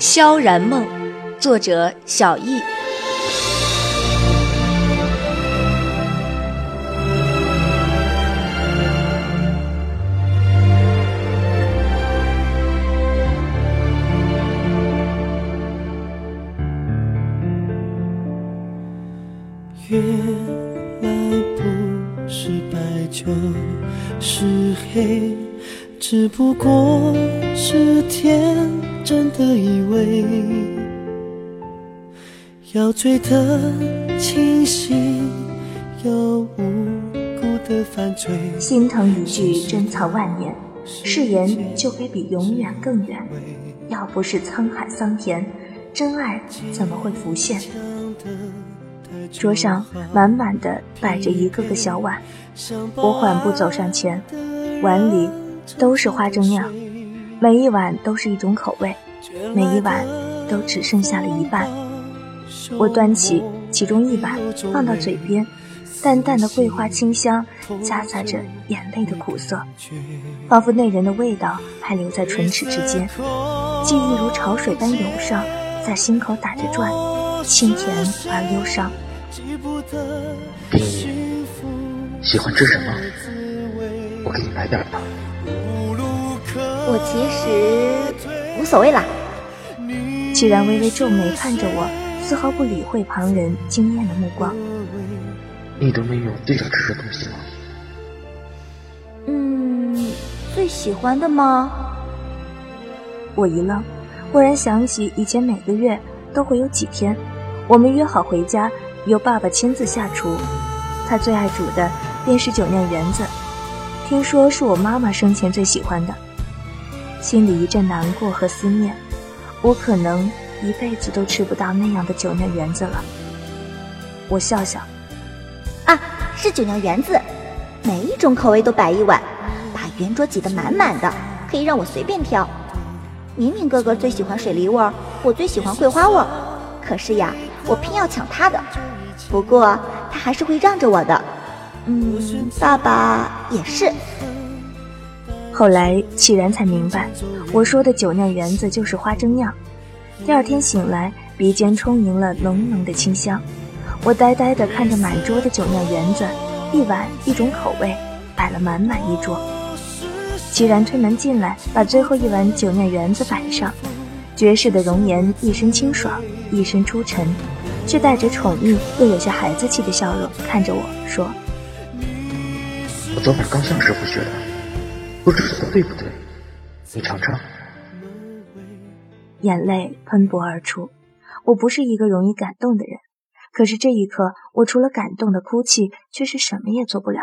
萧然梦，作者小易。原来不是白就是黑，只不过是天真的以为要醉得清醒，又无辜的犯罪。心疼一句珍藏万年，誓言就该比永远更远。要不是沧海桑田，真爱怎么会浮现？桌上满满的摆着一个个小碗，我缓步走上前，碗里都是花生酿，每一碗都是一种口味，每一碗都只剩下了一半。我端起其中一碗放到嘴边，淡淡的桂花清香夹杂着眼泪的苦涩，仿佛那人的味道还留在唇齿之间，记忆如潮水般涌上，在心口打着转，清甜而忧伤。冰喜欢吃什么？我给你买点吧。我其实无所谓啦。居然微微皱眉看着我，丝毫不理会旁人惊艳的目光。你都没有最想吃的东西吗？嗯，最喜欢的吗？我一愣，忽然想起以前每个月都会有几天，我们约好回家。由爸爸亲自下厨，他最爱煮的便是酒酿圆子，听说是我妈妈生前最喜欢的，心里一阵难过和思念。我可能一辈子都吃不到那样的酒酿圆子了。我笑笑，啊，是酒酿圆子，每一种口味都摆一碗，把圆桌挤得满满的，可以让我随便挑。明明哥哥最喜欢水梨味，我最喜欢桂花味，可是呀，我偏要抢他的。不过他还是会让着我的，嗯，爸爸也是。后来启然才明白，我说的酒酿圆子就是花生酿。第二天醒来，鼻尖充盈了浓浓的清香。我呆呆地看着满桌的酒酿圆子，一碗一种口味，摆了满满一桌。齐然推门进来，把最后一碗酒酿圆子摆上，绝世的容颜，一身清爽，一身出尘。却带着宠溺又有些孩子气的笑容看着我说：“我昨晚刚向师傅学的，不知道对不对？你尝尝。”眼泪喷薄而出。我不是一个容易感动的人，可是这一刻，我除了感动的哭泣，却是什么也做不了。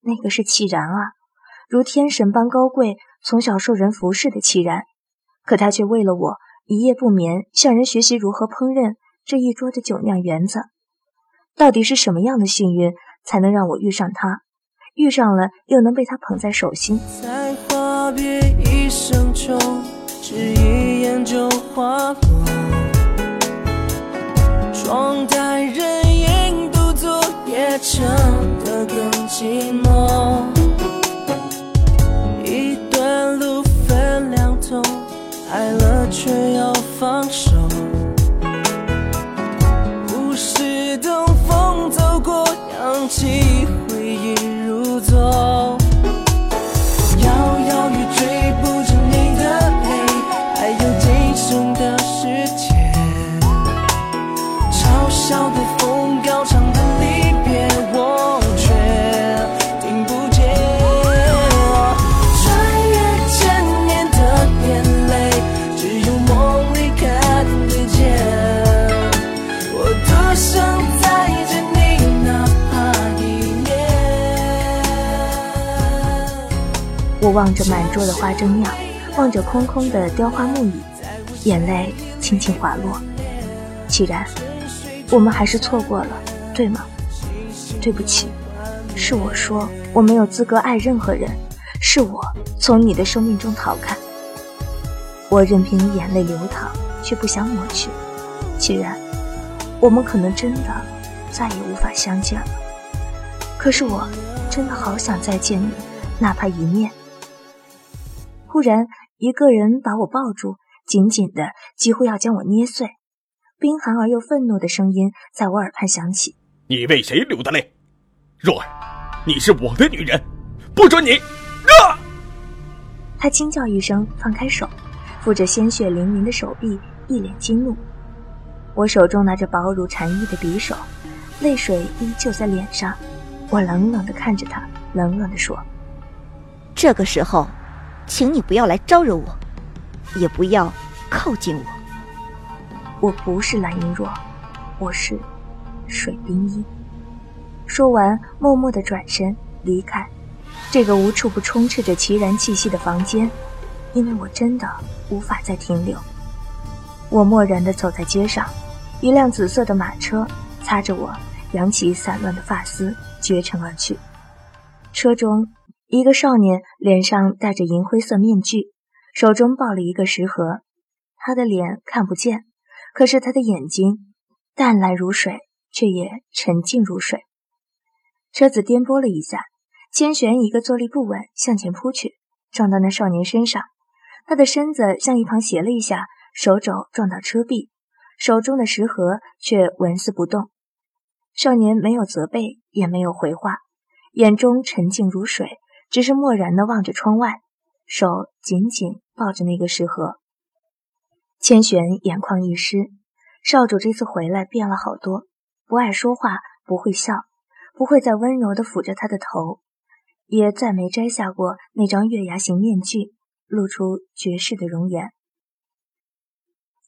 那个是齐然啊，如天神般高贵，从小受人服侍的齐然，可他却为了我一夜不眠，向人学习如何烹饪。这一桌的酒酿圆子，到底是什么样的幸运，才能让我遇上他？遇上了，又能被他捧在手心？在话别一声中，只一眼就滑落。窗台人影独坐，也唱得更寂寞。一段路分两头，爱了却要放手。起回忆如望着满桌的花生酿，望着空空的雕花木椅，眼泪轻轻滑落。既然，我们还是错过了，对吗？对不起，是我说我没有资格爱任何人，是我从你的生命中逃开。我任凭眼泪流淌，却不想抹去。既然，我们可能真的再也无法相见了。可是我真的好想再见你，哪怕一面。忽然，一个人把我抱住，紧紧的，几乎要将我捏碎。冰寒而又愤怒的声音在我耳畔响起：“你为谁流的泪？若儿，你是我的女人，不准你！”啊！他惊叫一声，放开手，扶着鲜血淋淋的手臂，一脸惊怒。我手中拿着薄如蝉翼的匕首，泪水依旧在脸上。我冷冷地看着他，冷冷地说：“这个时候，请你不要来招惹我，也不要靠近我。我不是蓝莹若，我是水冰衣。”说完，默默的转身离开这个无处不充斥着奇然气息的房间，因为我真的无法再停留。我漠然的走在街上，一辆紫色的马车擦着我扬起散乱的发丝。绝尘而去。车中，一个少年脸上戴着银灰色面具，手中抱了一个食盒。他的脸看不见，可是他的眼睛淡蓝如水，却也沉静如水。车子颠簸了一下，千玄一个坐立不稳，向前扑去，撞到那少年身上。他的身子向一旁斜了一下，手肘撞到车壁，手中的食盒却纹丝不动。少年没有责备，也没有回话，眼中沉静如水，只是漠然地望着窗外，手紧紧抱着那个食盒。千玄眼眶一湿，少主这次回来变了好多，不爱说话，不会笑，不会再温柔地抚着他的头，也再没摘下过那张月牙形面具，露出绝世的容颜。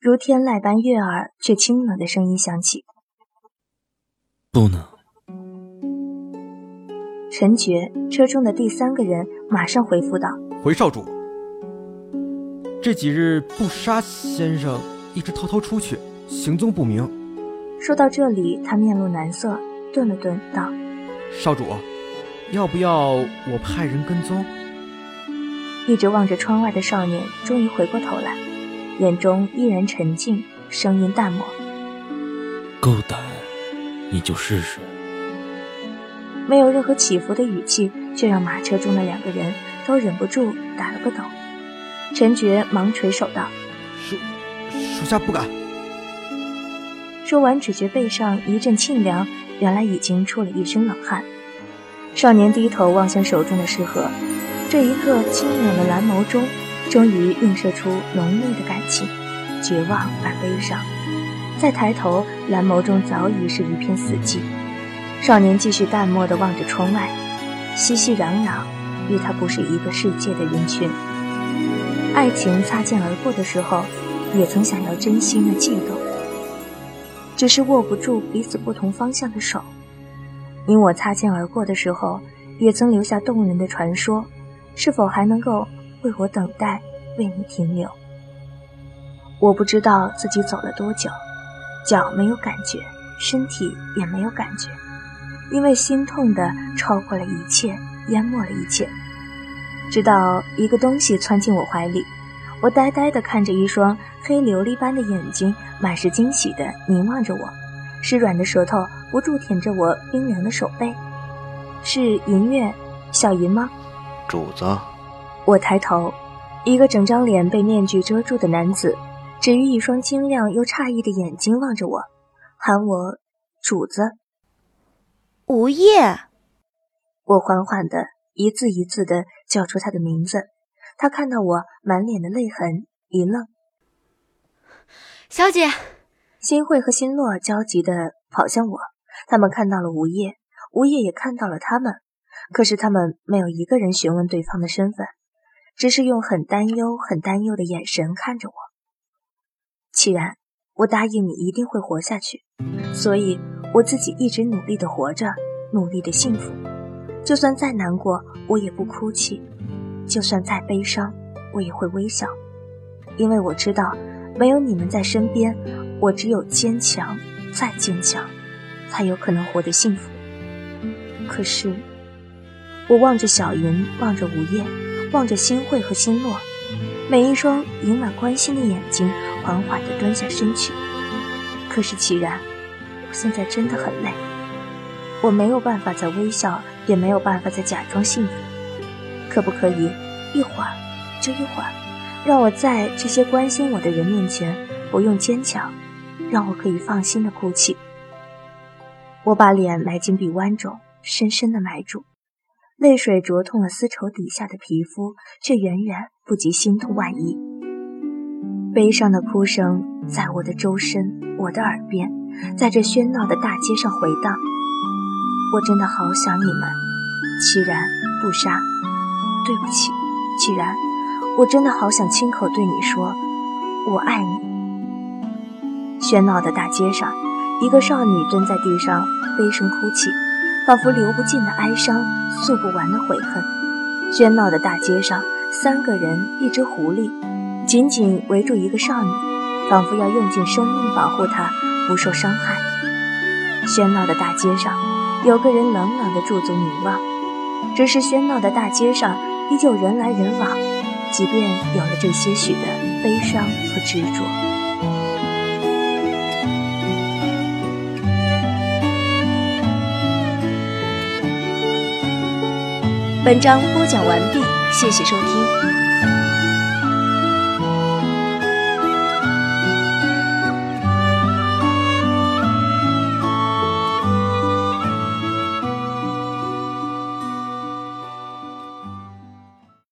如天籁般悦耳却清冷的声音响起。不能。陈觉，车中的第三个人马上回复道：“回少主，这几日不杀先生一直偷偷出去，行踪不明。”说到这里，他面露难色，顿了顿，道：“少主，要不要我派人跟踪？”一直望着窗外的少年终于回过头来，眼中依然沉静，声音淡漠：“够胆。”你就试试。没有任何起伏的语气，却让马车中的两个人都忍不住打了个抖。陈觉忙垂手道：“属属下不敢。”说完，只觉背上一阵沁凉，原来已经出了一身冷汗。少年低头望向手中的诗盒，这一刻，清冷的蓝眸中终于映射出浓烈的感情，绝望而悲伤。再抬头，蓝眸中早已是一片死寂。少年继续淡漠地望着窗外，熙熙攘攘，与他不是一个世界的人群。爱情擦肩而过的时候，也曾想要真心的悸动，只是握不住彼此不同方向的手。你我擦肩而过的时候，也曾留下动人的传说，是否还能够为我等待，为你停留？我不知道自己走了多久。脚没有感觉，身体也没有感觉，因为心痛的超过了一切，淹没了一切。直到一个东西窜进我怀里，我呆呆地看着一双黑琉璃般的眼睛，满是惊喜的凝望着我，湿软的舌头不住舔着我冰凉的手背。是银月，小银吗？主子。我抬头，一个整张脸被面具遮住的男子。只于一双晶亮又诧异的眼睛望着我，喊我主子。无叶。我缓缓的一字一字的叫出他的名字。他看到我满脸的泪痕，一愣。小姐，新慧和新洛焦急的跑向我。他们看到了吴叶，吴叶也看到了他们。可是他们没有一个人询问对方的身份，只是用很担忧、很担忧的眼神看着我。既然我答应你一定会活下去，所以我自己一直努力的活着，努力的幸福。就算再难过，我也不哭泣；就算再悲伤，我也会微笑。因为我知道，没有你们在身边，我只有坚强，再坚强，才有可能活得幸福。可是，我望着小云，望着午夜，望着新慧和新洛，每一双盈满关心的眼睛。缓缓地蹲下身去，可是齐然，现在真的很累，我没有办法再微笑，也没有办法再假装幸福。可不可以一会儿就一会儿，让我在这些关心我的人面前不用坚强，让我可以放心的哭泣。我把脸埋进臂弯中，深深的埋住，泪水灼痛了丝绸底下的皮肤，却远远不及心痛万一。悲伤的哭声在我的周身，我的耳边，在这喧闹的大街上回荡。我真的好想你们，凄然不杀。对不起，既然我真的好想亲口对你说，我爱你。喧闹的大街上。一个少女蹲在地上，悲声哭泣，仿佛流不尽的哀伤，诉不完的悔恨。喧闹的大街上，三个人，一只狐狸，紧紧围住一个少女，仿佛要用尽生命保护她不受伤害。喧闹的大街上，有个人冷冷的驻足凝望。只是喧闹的大街上，依旧人来人往，即便有了这些许的悲伤和执着。本章播讲完毕，谢谢收听。